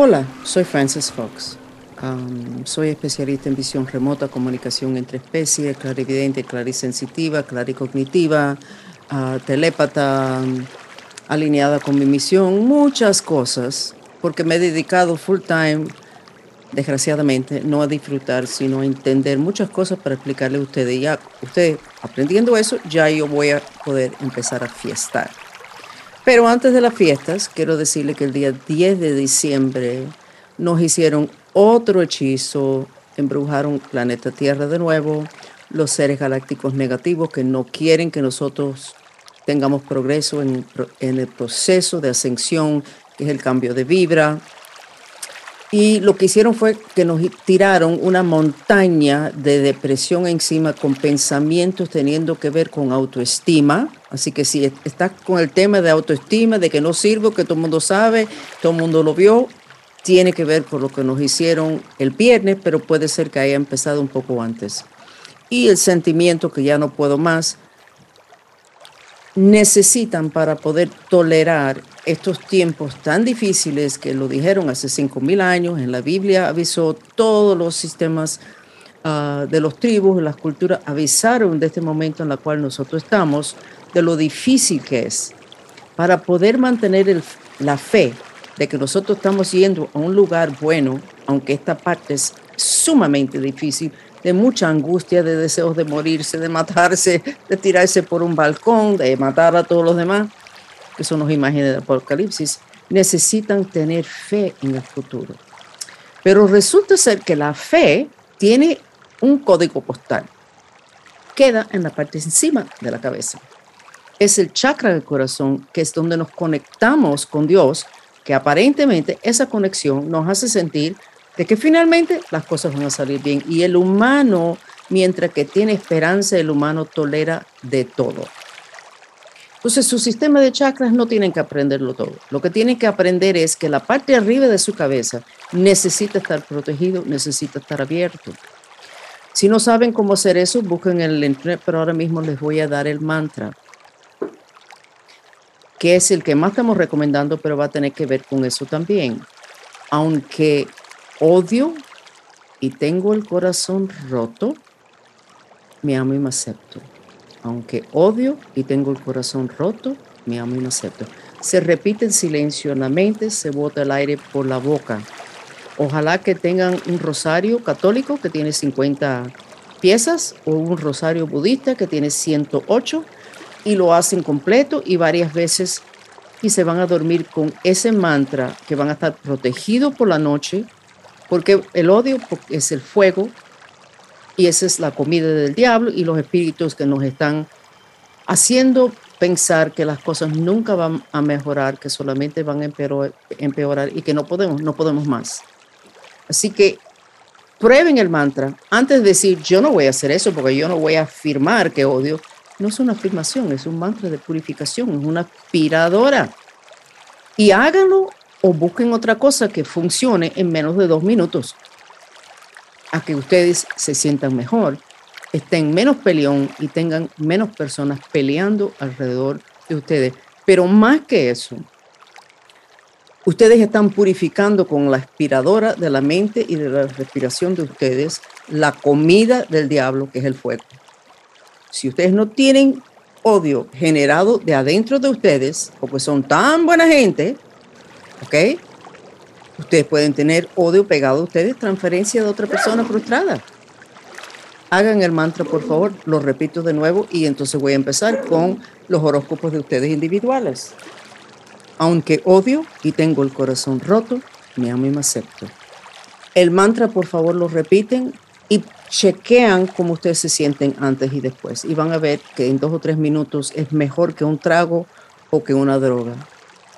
Hola, soy Frances Fox. Um, soy especialista en visión remota, comunicación entre especies, clarividente, clarisensitiva, claricognitiva, uh, telépata, alineada con mi misión, muchas cosas, porque me he dedicado full time, desgraciadamente, no a disfrutar, sino a entender muchas cosas para explicarle a ustedes. Ya, ustedes aprendiendo eso, ya yo voy a poder empezar a fiestar. Pero antes de las fiestas, quiero decirle que el día 10 de diciembre nos hicieron otro hechizo, embrujaron planeta Tierra de nuevo, los seres galácticos negativos que no quieren que nosotros tengamos progreso en, el proceso de ascensión, que es el cambio de vibra. Y lo que hicieron fue que nos tiraron una montaña de depresión encima con pensamientos teniendo que ver con autoestima. Así que si estás con el tema de autoestima, de que no sirvo, que todo el mundo sabe, todo el mundo lo vio, tiene que ver con lo que nos hicieron el viernes, pero puede ser que haya empezado un poco antes. Y el sentimiento que ya no puedo más, necesitan para poder tolerar estos tiempos tan difíciles que lo dijeron hace cinco mil años. En la Biblia avisó todos los sistemas ah, de los tribus, las culturas, avisaron de este momento en el cual nosotros estamos, de lo difícil que es. Para poder mantener la fe de que nosotros estamos yendo a un lugar bueno, aunque esta parte es sumamente difícil, de mucha angustia, de deseos de morirse, de matarse, de tirarse por un balcón, de matar a todos los demás, que son los imágenes del Apocalipsis, necesitan tener fe en el futuro. Pero resulta ser que la fe tiene un código postal. Queda en la parte encima de la cabeza. Es el chakra del corazón, que es donde nos conectamos con Dios, que aparentemente esa conexión nos hace sentir de que finalmente las cosas van a salir bien. Y el humano, mientras que tiene esperanza, el humano tolera de todo. Entonces, su sistema de chakras no tienen que aprenderlo todo. Lo que tienen que aprender es que la parte arriba de su cabeza necesita estar protegido, necesita estar abierto. Si no saben cómo hacer eso, busquen en el internet, pero ahora mismo les voy a dar el mantra, que es el que más estamos recomendando, pero va a tener que ver con eso también. Aunque odio y tengo el corazón roto, me amo y me acepto. Aunque odio y tengo el corazón roto, me amo y me acepto. Se repite en silencio en la mente, se bota el aire por la boca. Ojalá que tengan un rosario católico que tiene 50 piezas o un rosario budista que tiene 108 y lo hacen completo y varias veces y se van a dormir con ese mantra que van a estar protegidos por la noche porque el odio es el fuego y esa es la comida del diablo y los espíritus que nos están haciendo pensar que las cosas nunca van a mejorar, que solamente van a empeorar, y que no podemos, no podemos más. Así que prueben el mantra antes de decir yo no voy a hacer eso porque yo no voy a afirmar que odio. No es una afirmación, es un mantra de purificación, es una aspiradora. Y háganlo o busquen otra cosa que funcione en menos de dos minutos. A que ustedes se sientan mejor, estén menos peleón y tengan menos personas peleando alrededor de ustedes. Pero más que eso, ustedes están purificando con la aspiradora de la mente y de la respiración de ustedes la comida del diablo, que es el fuego. Si ustedes no tienen odio generado de adentro de ustedes, porque son tan buena gente, ¿ok? Ustedes pueden tener odio pegado a ustedes, transferencia de otra persona frustrada. Hagan el mantra, por favor, lo repito de nuevo y entonces voy a empezar con los horóscopos de ustedes individuales. Aunque odio y tengo el corazón roto, me amo y me acepto. El mantra, por favor, lo repiten y chequean cómo ustedes se sienten antes y después. Y van a ver que en dos o tres minutos es mejor que un trago o que una droga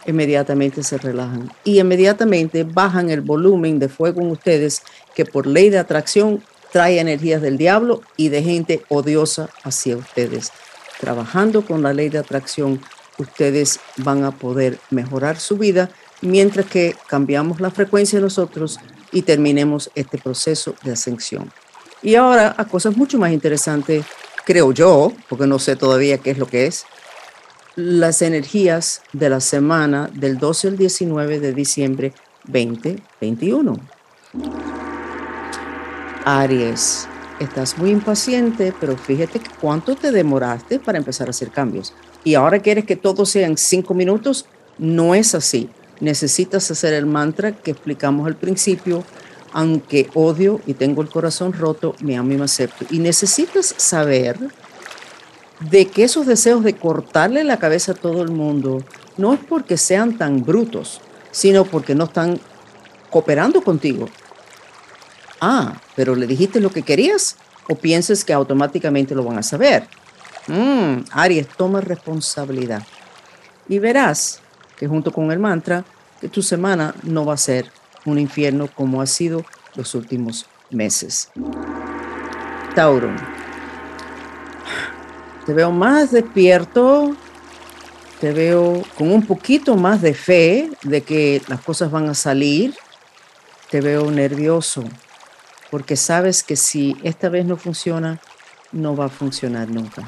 inmediatamente se relajan y inmediatamente bajan el volumen de fuego en ustedes que por ley de atracción trae energías del diablo y de gente odiosa hacia ustedes. Trabajando con la ley de atracción, ustedes van a poder mejorar su vida mientras que cambiamos la frecuencia nosotros y terminemos este proceso de ascensión. Y ahora a cosas mucho más interesantes, creo yo, porque no sé todavía qué es lo que es, las energías de la semana del 12 al 19 de diciembre 2021. Aries, estás muy impaciente, pero fíjate cuánto te demoraste para empezar a hacer cambios. Y ahora quieres que todo sea en cinco minutos. No es así. Necesitas hacer el mantra que explicamos al principio. Aunque odio y tengo el corazón roto, me amo y me acepto. Y necesitas saber de que esos deseos de cortarle la cabeza a todo el mundo no es porque sean tan brutos, sino porque no están cooperando contigo. Ah, pero le dijiste lo que querías o pienses que automáticamente lo van a saber. Mm, Aries, toma responsabilidad y verás que junto con el mantra, que tu semana no va a ser un infierno como ha sido los últimos meses. Tauro, te veo más despierto, te veo con un poquito más de fe de que las cosas van a salir, te veo nervioso, porque sabes que si esta vez no funciona, no va a funcionar nunca.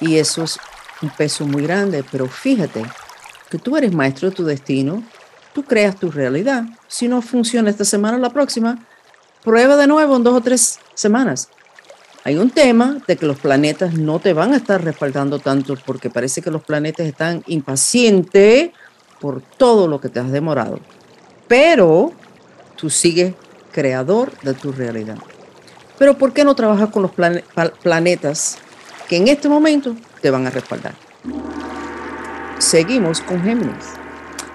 Y eso es un peso muy grande, pero fíjate que tú eres maestro de tu destino, tú creas tu realidad. Si no funciona esta semana la próxima, prueba de nuevo en dos o tres semanas. Hay un tema de que los planetas no te van a estar respaldando tanto porque parece que los planetas están impacientes por todo lo que te has demorado. Pero tú sigues creador de tu realidad. Pero ¿por qué no trabajas con los planetas que en este momento te van a respaldar? Seguimos con Géminis.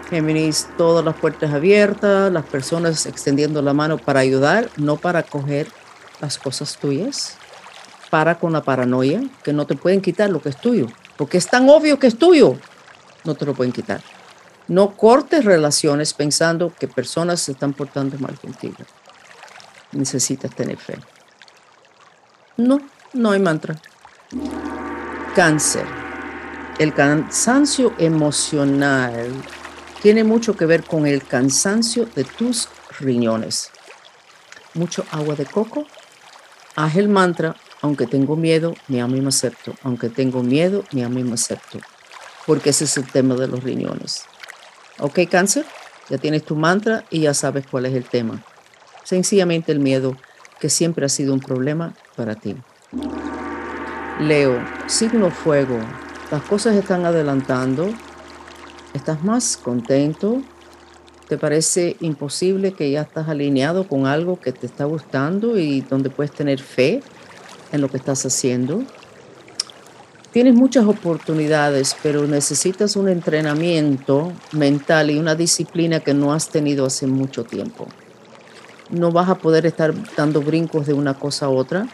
Géminis, todas las puertas abiertas, las personas extendiendo la mano para ayudar, no para coger las cosas tuyas. Para con la paranoia, que no te pueden quitar lo que es tuyo, porque es tan obvio que es tuyo, no te lo pueden quitar. No cortes relaciones pensando que personas se están portando mal contigo necesitas tener fe. No, no hay mantra. Cáncer. El cansancio emocional tiene mucho que ver con el cansancio de tus riñones. Mucho agua de coco. Haz el mantra, aunque tengo miedo, me amo y me acepto. Aunque tengo miedo, me amo y me acepto. Porque ese es el tema de los riñones. ¿Ok, cáncer? Ya tienes tu mantra y ya sabes cuál es el tema sencillamente el miedo, que siempre ha sido un problema para ti. Leo, signo fuego, las cosas están adelantando, estás más contento, te parece imposible que ya estás alineado con algo que te está gustando y donde puedes tener fe en lo que estás haciendo. Tienes muchas oportunidades, pero necesitas un entrenamiento mental y una disciplina que no has tenido hace mucho tiempo no vas a poder estar dando brincos de una cosa a otra.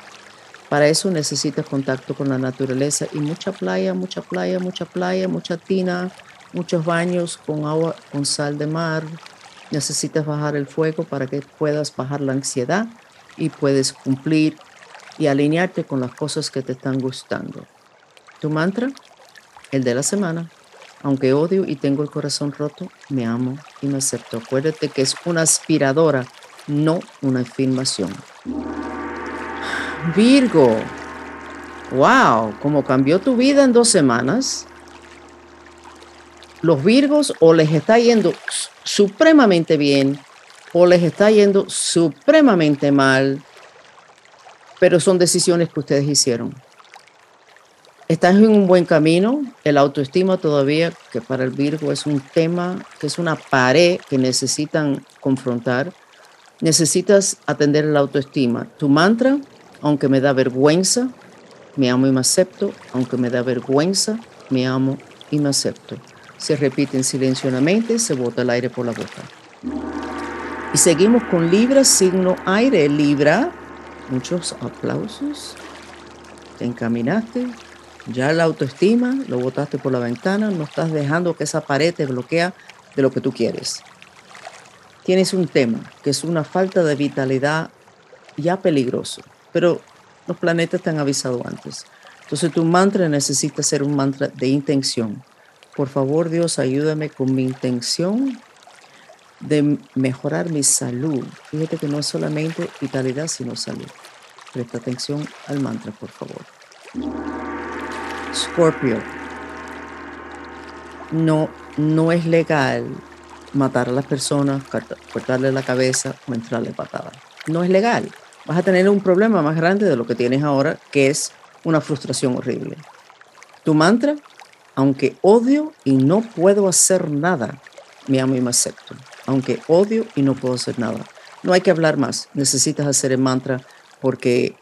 Para eso necesitas contacto con la naturaleza y mucha playa, mucha playa, mucha playa, mucha tina, muchos baños con agua, con sal de mar. Necesitas bajar el fuego para que puedas bajar la ansiedad y puedes cumplir y alinearte con las cosas que te están gustando. Tu mantra, el de la semana. Aunque odio y tengo el corazón roto, me amo y me acepto. Acuérdate que es una aspiradora no una afirmación. Virgo, wow, ¿cómo cambió tu vida en dos semanas? Los Virgos o les está yendo supremamente bien o les está yendo supremamente mal, pero son decisiones que ustedes hicieron. Estás en un buen camino, el autoestima todavía, que para el Virgo es un tema, que es una pared que necesitan confrontar Necesitas atender la autoestima. Tu mantra, aunque me da vergüenza, me amo y me acepto, aunque me da vergüenza, me amo y me acepto. Se repite en silencio en la mente, se bota el aire por la boca. Y seguimos con Libra, signo aire. Libra, muchos aplausos. Te encaminaste, ya la autoestima, lo botaste por la ventana, no estás dejando que esa pared te bloquea de lo que tú quieres tienes un tema, que es una falta de vitalidad ya peligroso, pero los planetas te han avisado antes. Entonces tu mantra necesita ser un mantra de intención. Por favor, Dios, ayúdame con mi intención de mejorar mi salud. Fíjate que no es solamente vitalidad, sino salud. Presta atención al mantra, por favor. Scorpio. No, no es legal matar a las personas, cortarle la cabeza o entrarle patada. No es legal. Vas a tener un problema más grande de lo que tienes ahora, que es una frustración horrible. Tu mantra, aunque odio y no puedo hacer nada, me amo y me acepto. Aunque odio y no puedo hacer nada. No hay que hablar más. Necesitas hacer el mantra porque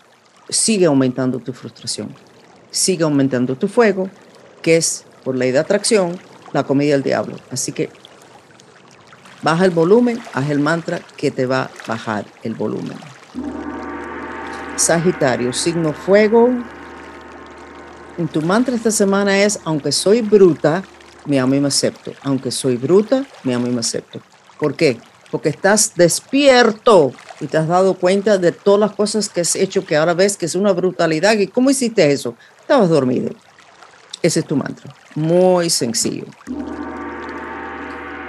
sigue aumentando tu frustración. Sigue aumentando tu fuego, que es por ley de atracción la comida del diablo. Así que baja el volumen, haz el mantra que te va a bajar el volumen. Sagitario, signo fuego. En tu mantra esta semana es, aunque soy bruta, me amo y me acepto. Aunque soy bruta, me amo y me acepto. ¿Por qué? Porque estás despierto y te has dado cuenta de todas las cosas que has hecho que ahora ves que es una brutalidad. ¿Y cómo hiciste eso? Estabas dormido. Ese es tu mantra. Muy sencillo.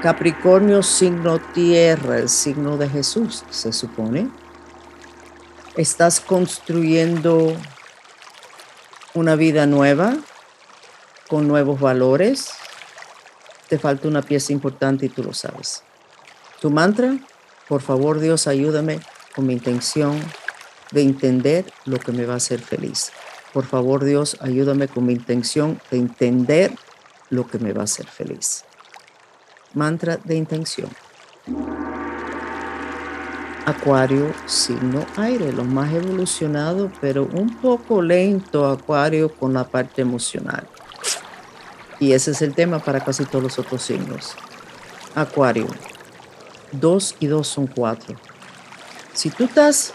Capricornio, signo tierra, el signo de Jesús, se supone. Estás construyendo una vida nueva, con nuevos valores. Te falta una pieza importante y tú lo sabes. Tu mantra, por favor Dios, ayúdame con mi intención de entender lo que me va a hacer feliz. Por favor, Dios, ayúdame con mi intención de entender lo que me va a hacer feliz. Mantra de intención. Acuario, signo aire, lo más evolucionado, pero un poco lento, Acuario, con la parte emocional. Y ese es el tema para casi todos los otros signos. Acuario, dos y dos son cuatro. Si tú estás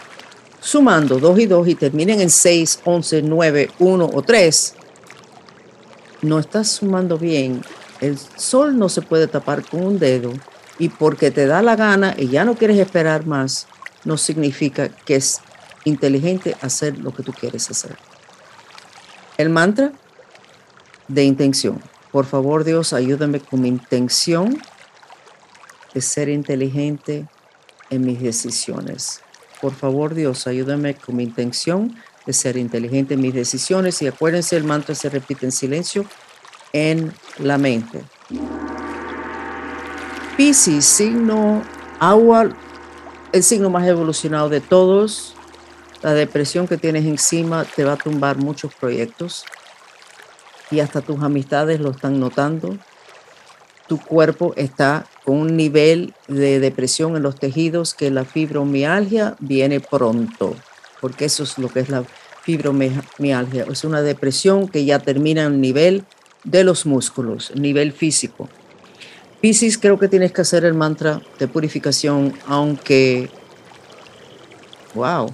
sumando 2 y 2 y terminen en 6, 11, 9, 1 o 3, no estás sumando bien. El sol no se puede tapar con un dedo y porque te da la gana y ya no quieres esperar más, no significa que es inteligente hacer lo que tú quieres hacer. El mantra de intención. Por favor, Dios, ayúdame con mi intención de ser inteligente en mis decisiones. Por favor, Dios, ayúdame con mi intención de ser inteligente en mis decisiones y acuérdense, el mantra se repite en silencio en la mente. Piscis, signo agua, el signo más evolucionado de todos. La depresión que tienes encima te va a tumbar muchos proyectos y hasta tus amistades lo están notando. Tu cuerpo está con un nivel de depresión en los tejidos que la fibromialgia viene pronto, porque eso es lo que es la fibromialgia. Es una depresión que ya termina en el nivel de los músculos, nivel físico. Piscis, creo que tienes que hacer el mantra de purificación, aunque, wow,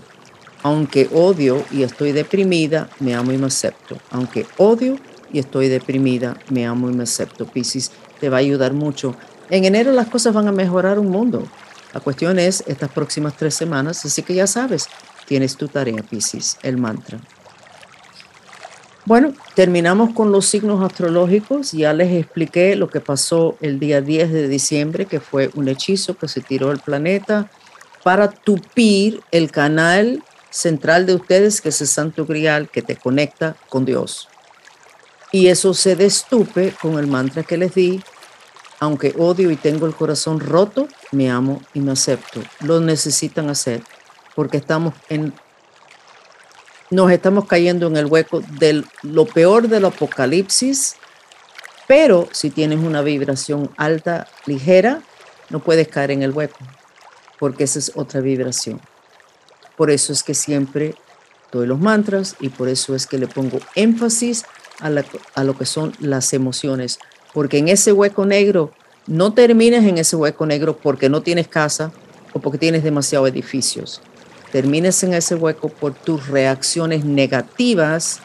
aunque odio y estoy deprimida, me amo y me acepto. Aunque odio y estoy deprimida, me amo y me acepto. Piscis te va a ayudar mucho en enero las cosas van a mejorar un mundo. La cuestión es estas próximas tres semanas, así que ya sabes, tienes tu tarea, Pisces, el mantra. Bueno, terminamos con los signos astrológicos. Ya les expliqué lo que pasó el día 10 de diciembre, que fue un hechizo que se tiró el planeta para tupir el canal central de ustedes, que es el Santo Grial, que te conecta con Dios. Y eso se destupe con el mantra que les di, aunque odio y tengo el corazón roto, me amo y me acepto. Lo necesitan hacer porque estamos en nos estamos cayendo en el hueco de lo peor del apocalipsis, pero si tienes una vibración alta, ligera, no puedes caer en el hueco, porque esa es otra vibración. Por eso es que siempre doy los mantras y por eso es que le pongo énfasis a, a lo que son las emociones, porque en ese hueco negro no termines en ese hueco negro porque no tienes casa o porque tienes demasiados edificios. Termines en ese hueco por tus reacciones negativas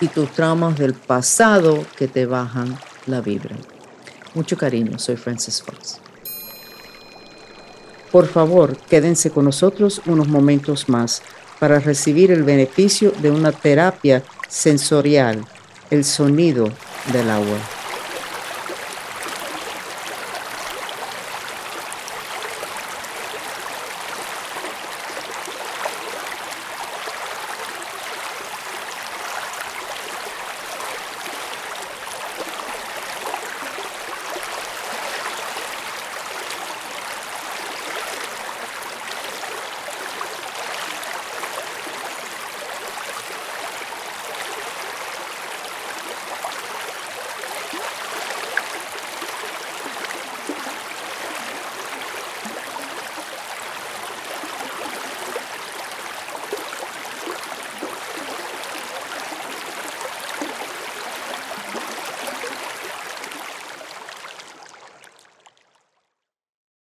y tus traumas del pasado que te bajan la vibra. Mucho cariño, soy Francis Fox. Por favor, quédense con nosotros unos momentos más para recibir el beneficio de una terapia sensorial, el sonido del agua.